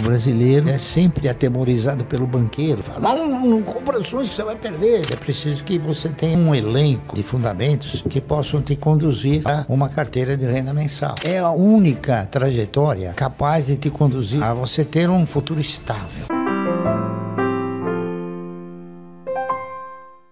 O brasileiro é sempre atemorizado pelo banqueiro. Fala, não, não, não compra ações que você vai perder. É preciso que você tenha um elenco de fundamentos que possam te conduzir a uma carteira de renda mensal. É a única trajetória capaz de te conduzir a você ter um futuro estável.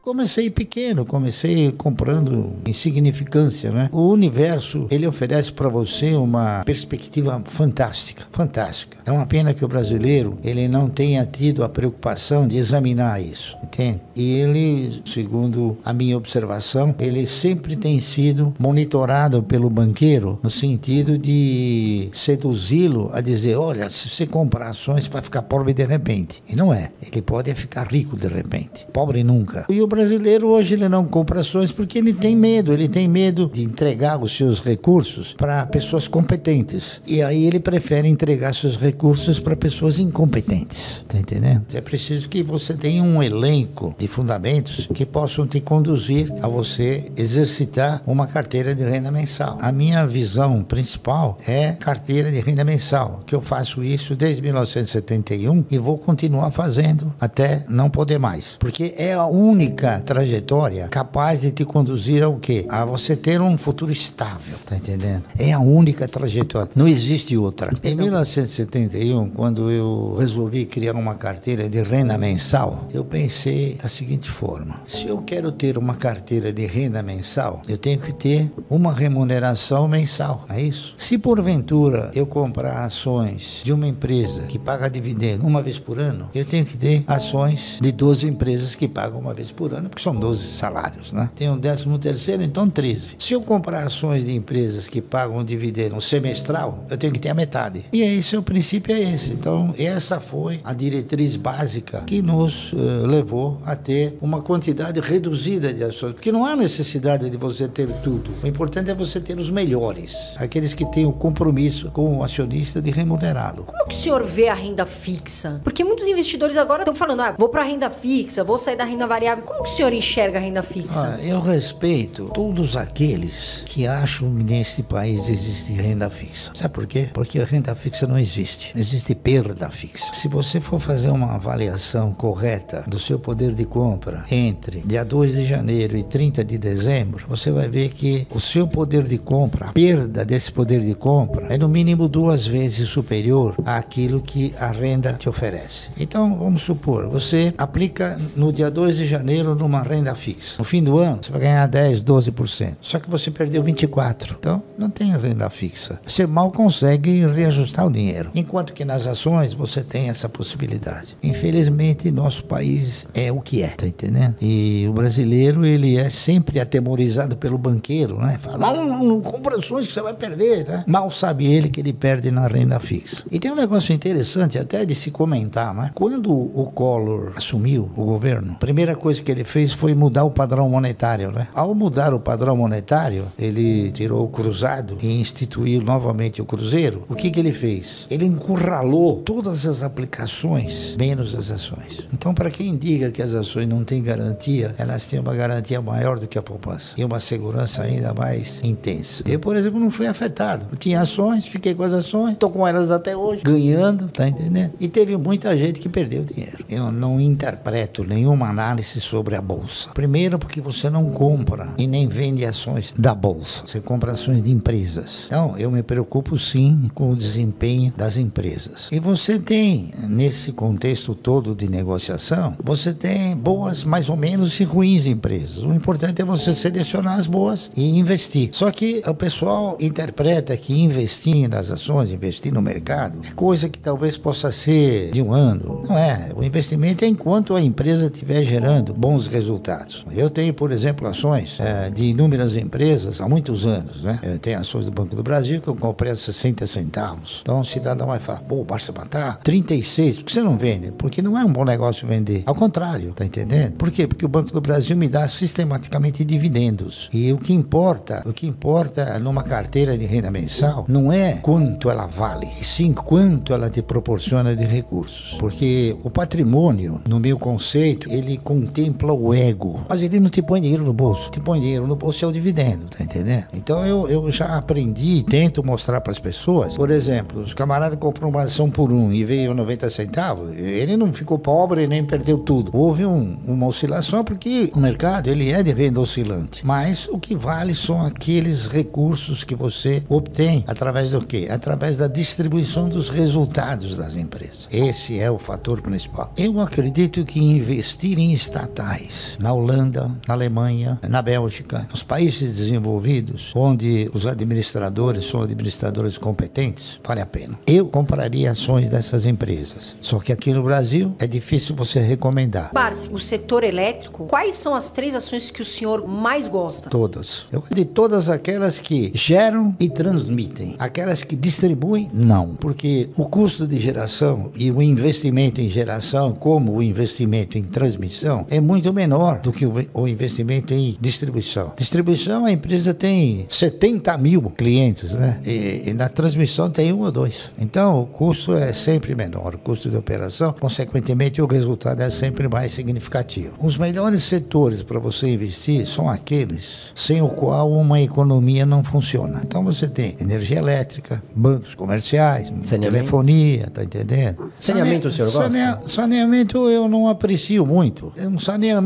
Comecei pequeno, comecei comprando insignificância, né? O universo, ele oferece para você uma perspectiva fantástica, fantástica. É uma pena que o brasileiro, ele não tenha tido a preocupação de examinar isso, entende? E ele, segundo a minha observação, ele sempre tem sido monitorado pelo banqueiro no sentido de seduzi-lo a dizer, olha, se você comprar ações, vai ficar pobre de repente. E não é. Ele pode ficar rico de repente. Pobre nunca. E o brasileiro hoje ele não compra ações porque ele tem medo, ele tem medo de entregar os seus recursos para pessoas competentes. E aí ele prefere entregar seus recursos para pessoas incompetentes. Tá entendendo? É preciso que você tenha um elenco de fundamentos que possam te conduzir a você exercitar uma carteira de renda mensal. A minha visão principal é carteira de renda mensal, que eu faço isso desde 1971 e vou continuar fazendo até não poder mais, porque é a única única trajetória capaz de te conduzir ao quê? A você ter um futuro estável, tá entendendo? É a única trajetória, não existe outra. Em 1971, quando eu resolvi criar uma carteira de renda mensal, eu pensei da seguinte forma: se eu quero ter uma carteira de renda mensal, eu tenho que ter uma remuneração mensal, é isso? Se porventura eu comprar ações de uma empresa que paga dividendo uma vez por ano, eu tenho que ter ações de 12 empresas que pagam uma vez por ano ano, porque são 12 salários, né? Tem um décimo terceiro, então 13. Se eu comprar ações de empresas que pagam um dividendo semestral, eu tenho que ter a metade. E esse é o princípio é esse. Então, essa foi a diretriz básica que nos uh, levou a ter uma quantidade reduzida de ações, porque não há necessidade de você ter tudo. O importante é você ter os melhores, aqueles que têm o compromisso com o acionista de remunerá-lo. Como que o senhor vê a renda fixa? Porque muitos investidores agora estão falando, ah, vou para a renda fixa, vou sair da renda variável. Como que o senhor enxerga a renda fixa? Ah, eu respeito todos aqueles que acham que nesse país existe renda fixa. Sabe por quê? Porque a renda fixa não existe. Existe perda fixa. Se você for fazer uma avaliação correta do seu poder de compra entre dia 2 de janeiro e 30 de dezembro, você vai ver que o seu poder de compra, a perda desse poder de compra, é no mínimo duas vezes superior àquilo que a renda te oferece. Então, vamos supor, você aplica no dia 2 de janeiro no uma renda fixa. No fim do ano, você vai ganhar 10, 12%. Só que você perdeu 24%. Então, não tem renda fixa. Você mal consegue reajustar o dinheiro. Enquanto que nas ações, você tem essa possibilidade. Infelizmente, nosso país é o que é, tá entendendo? E o brasileiro, ele é sempre atemorizado pelo banqueiro, né? Fala, não, não, não compra ações que você vai perder, né? Mal sabe ele que ele perde na renda fixa. E tem um negócio interessante até de se comentar, né? Quando o Collor assumiu o governo, a primeira coisa que ele fez foi mudar o padrão monetário. Né? Ao mudar o padrão monetário, ele tirou o cruzado e instituiu novamente o cruzeiro. O que, que ele fez? Ele encurralou todas as aplicações, menos as ações. Então, para quem diga que as ações não têm garantia, elas têm uma garantia maior do que a poupança e uma segurança ainda mais intensa. Eu, por exemplo, não fui afetado. Eu tinha ações, fiquei com as ações, estou com elas até hoje, ganhando, tá entendendo? E teve muita gente que perdeu dinheiro. Eu não interpreto nenhuma análise sobre a bolsa. Primeiro, porque você não compra e nem vende ações da bolsa, você compra ações de empresas. Então, eu me preocupo sim com o desempenho das empresas. E você tem, nesse contexto todo de negociação, você tem boas, mais ou menos, e ruins empresas. O importante é você selecionar as boas e investir. Só que o pessoal interpreta que investir nas ações, investir no mercado, é coisa que talvez possa ser de um ano. Não é. O investimento é enquanto a empresa estiver gerando bons resultados resultados. Eu tenho, por exemplo, ações é, de inúmeras empresas há muitos anos. Né? Eu tenho ações do Banco do Brasil que eu comprei a 60 centavos. Então o cidadão vai falar, pô, basta matar 36, por que você não vende? Porque não é um bom negócio vender. Ao contrário, tá entendendo? Por quê? Porque o Banco do Brasil me dá sistematicamente dividendos. E o que importa, o que importa numa carteira de renda mensal não é quanto ela vale, e sim quanto ela te proporciona de recursos. Porque o patrimônio, no meu conceito, ele contempla o ego, mas ele não te põe dinheiro no bolso. Te põe dinheiro no bolso é o dividendo, tá entendendo? Então eu, eu já aprendi e tento mostrar para as pessoas. Por exemplo, os camaradas compram uma ação por um e veio 90 centavos, ele não ficou pobre nem perdeu tudo. Houve um, uma oscilação porque o mercado ele é de renda oscilante. Mas o que vale são aqueles recursos que você obtém através do quê? Através da distribuição dos resultados das empresas. Esse é o fator principal. Eu acredito que investir em estatais na Holanda, na Alemanha, na Bélgica, nos países desenvolvidos, onde os administradores são administradores competentes, vale a pena. Eu compraria ações dessas empresas. Só que aqui no Brasil é difícil você recomendar. Barsi, o setor elétrico, quais são as três ações que o senhor mais gosta? Todas. Eu gosto de todas aquelas que geram e transmitem. Aquelas que distribuem, não. Porque o custo de geração e o investimento em geração, como o investimento em transmissão, é muito menor do que o investimento em distribuição. Distribuição, a empresa tem 70 mil clientes, né? E, e na transmissão tem um ou dois. Então, o custo é sempre menor, o custo de operação, consequentemente, o resultado é sempre mais significativo. Os melhores setores para você investir são aqueles sem o qual uma economia não funciona. Então, você tem energia elétrica, bancos comerciais, telefonia, tá entendendo? Saneamento, o senhor gosta? Sanea, saneamento eu não aprecio muito. Um saneamento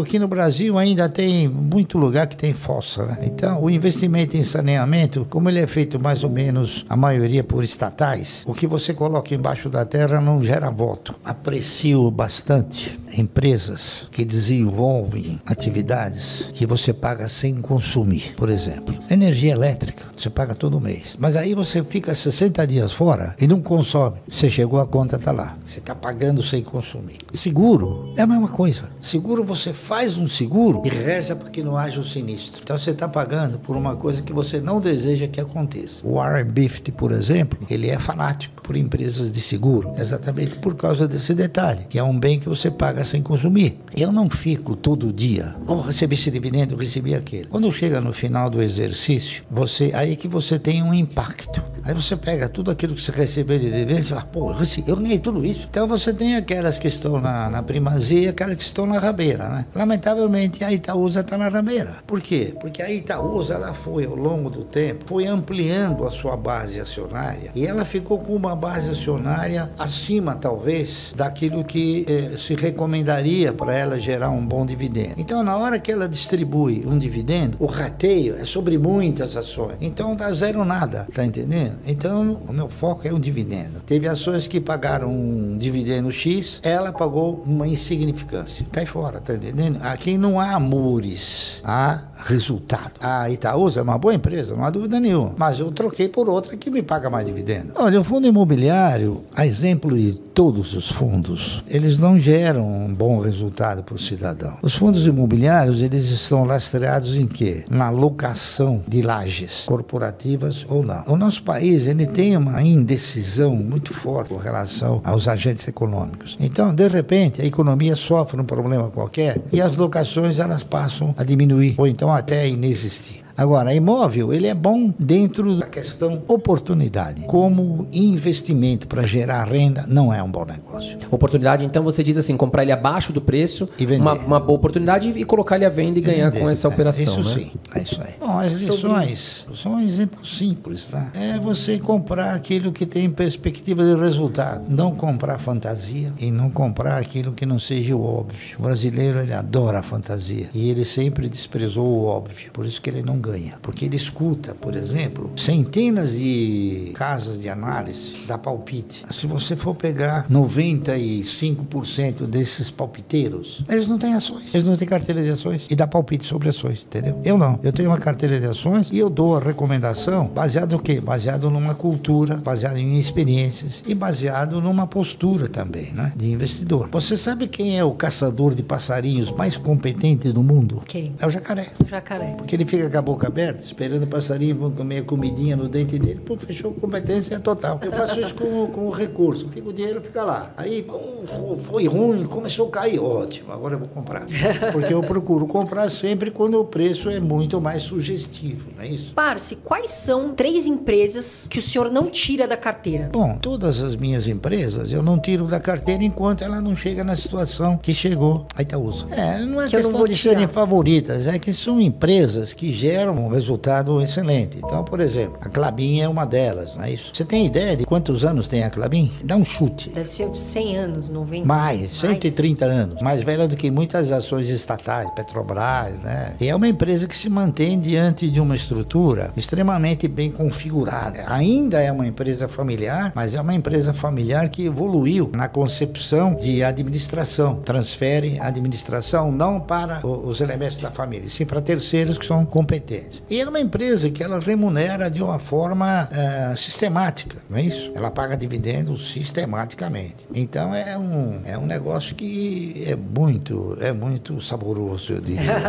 aqui no Brasil ainda tem muito lugar que tem fossa, né? Então, o investimento em saneamento, como ele é feito mais ou menos a maioria por estatais, o que você coloca embaixo da terra não gera voto. Aprecio bastante empresas que desenvolvem atividades que você paga sem consumir. Por exemplo, energia elétrica, você paga todo mês. Mas aí você fica 60 dias fora e não consome. Você chegou, a conta está lá. Você está pagando sem consumir. Seguro é a mesma coisa. Seguro você faz um seguro e reza para que não haja um sinistro. Então você está pagando por uma coisa que você não deseja que aconteça. O Warren Buffett, por exemplo, ele é fanático por empresas de seguro, exatamente por causa desse detalhe, que é um bem que você paga sem consumir. Eu não fico todo dia, oh, recebi esse dividendo, recebi aquele. Quando chega no final do exercício, você aí que você tem um impacto. Aí você pega tudo aquilo que você recebeu de dividendo e fala, pô, eu ganhei tudo isso. Então você tem aquelas que estão na, na primazia e aquelas que estão na rabeira, né? Lamentavelmente a Itaúsa está na rabeira. Por quê? Porque a Itaúsa ela foi ao longo do tempo, foi ampliando a sua base acionária e ela ficou com uma base acionária acima, talvez, daquilo que eh, se recomendaria para ela gerar um bom dividendo. Então, na hora que ela distribui um dividendo, o rateio é sobre muitas ações. Então, dá zero nada, tá entendendo? Então, o meu foco é o dividendo. Teve ações que pagaram um dividendo X, ela pagou uma insignificância. Cai fora, tá entendendo? Aqui não há amores, há resultado. A Itaúsa é uma boa empresa, não há dúvida nenhuma. Mas eu troquei por outra que me paga mais dividendo. Olha, o fundo imobiliário, a exemplo de todos os fundos, eles não geram um bom resultado para o cidadão. Os fundos imobiliários, eles estão lastreados em quê? Na locação de lajes corporativas ou não. O nosso país, ele tem uma indecisão muito forte com relação aos agentes econômicos. Então, de repente, a economia sofre um problema qualquer e as locações elas passam a diminuir ou então até inexistir. Agora, imóvel, ele é bom dentro da questão oportunidade. Como investimento para gerar renda, não é um bom negócio. Oportunidade, então você diz assim, comprar ele abaixo do preço, E vender. uma, uma boa oportunidade e colocar ele à venda e ganhar Entender. com essa É, operação, Isso né? sim, é isso aí. Bom, as lições são um exemplo simples, tá? É você comprar aquilo que tem perspectiva de resultado. Não comprar fantasia e não comprar aquilo que não seja o óbvio. O brasileiro, ele adora a fantasia e ele sempre desprezou o óbvio. Por isso que ele não ganha. Porque ele escuta, por exemplo, centenas de casas de análise da palpite. Se você for pegar 95% desses palpiteiros, eles não têm ações. Eles não têm carteira de ações e dá palpite sobre ações, entendeu? Eu não. Eu tenho uma carteira de ações e eu dou a recomendação baseado no quê? Baseado numa cultura, baseado em experiências e baseado numa postura também, né? De investidor. Você sabe quem é o caçador de passarinhos mais competente do mundo? Quem? É o jacaré. Jacaré. Porque ele fica com a boca aberta, esperando o passarinho vão comer a comidinha no dente dele, pô, fechou competência total. Eu faço isso com, com o recurso, fica o dinheiro fica lá. Aí, pô, foi ruim, começou a cair, ótimo, agora eu vou comprar. Porque eu procuro comprar sempre quando o preço é muito mais sugestivo, não é isso? Parce, quais são três empresas que o senhor não tira da carteira? Bom, todas as minhas empresas eu não tiro da carteira enquanto ela não chega na situação que chegou a Itaúsa. É, não é Que questão de serem favoritas, é que são empresas que geram um resultado excelente. Então, por exemplo, a Clabin é uma delas, não é isso? Você tem ideia de quantos anos tem a Clabin? Dá um chute. Deve ser 100 anos, 90. Mais, 130 anos. Mais velha do que muitas ações estatais, Petrobras, né? E é uma empresa que se mantém diante de uma estrutura extremamente bem configurada. Ainda é uma empresa familiar, mas é uma empresa familiar que evoluiu na concepção de administração. Transfere a administração não para os elementos da família, sim para terceiros que são competentes. E é uma empresa que ela remunera de uma forma eh, sistemática, não é isso? Ela paga dividendos sistematicamente. Então é um, é um negócio que é muito, é muito saboroso, eu diria.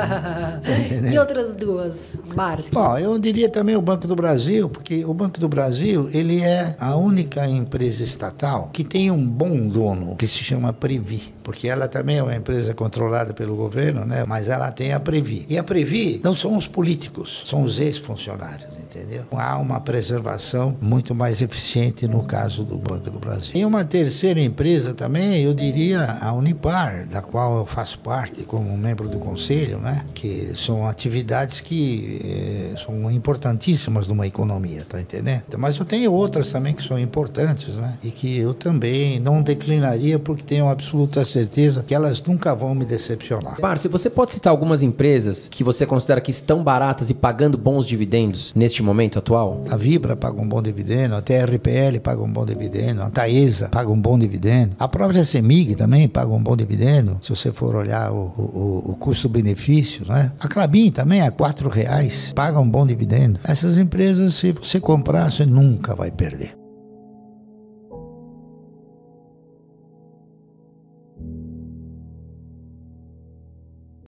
Tá e outras duas, Parce? Bom, eu diria também o Banco do Brasil, porque o Banco do Brasil, ele é a única empresa estatal que tem um bom dono, que se chama Previ, porque ela também é uma empresa controlada pelo governo, né? Mas ela tem a Previ. E a Previ não são os políticos, são os ex-funcionários, entendeu? Há uma preservação muito mais eficiente no caso do Banco do Brasil. E uma terceira empresa também, eu diria a Unipar, da qual eu faço parte como membro do conselho, né? Que são atividades que eh, são importantíssimas numa economia, tá entendendo? Mas eu tenho outras também que são importantes, né? E que eu também não declinaria porque tenho absoluta certeza que elas nunca vão me decepcionar. Parce, você pode citar algumas empresas que você considera que estão baratas e pagando bons dividendos neste momento atual? A Vibra paga um bom dividendo, a TRPL paga um bom dividendo, a Taesa paga um bom dividendo, a própria Semig também paga um bom dividendo, se você for olhar o, o- o custo-benefício, né? A Clabin também, a quatro reais, paga um bom dividendo. Essas empresas, se você comprar, você nunca vai perder.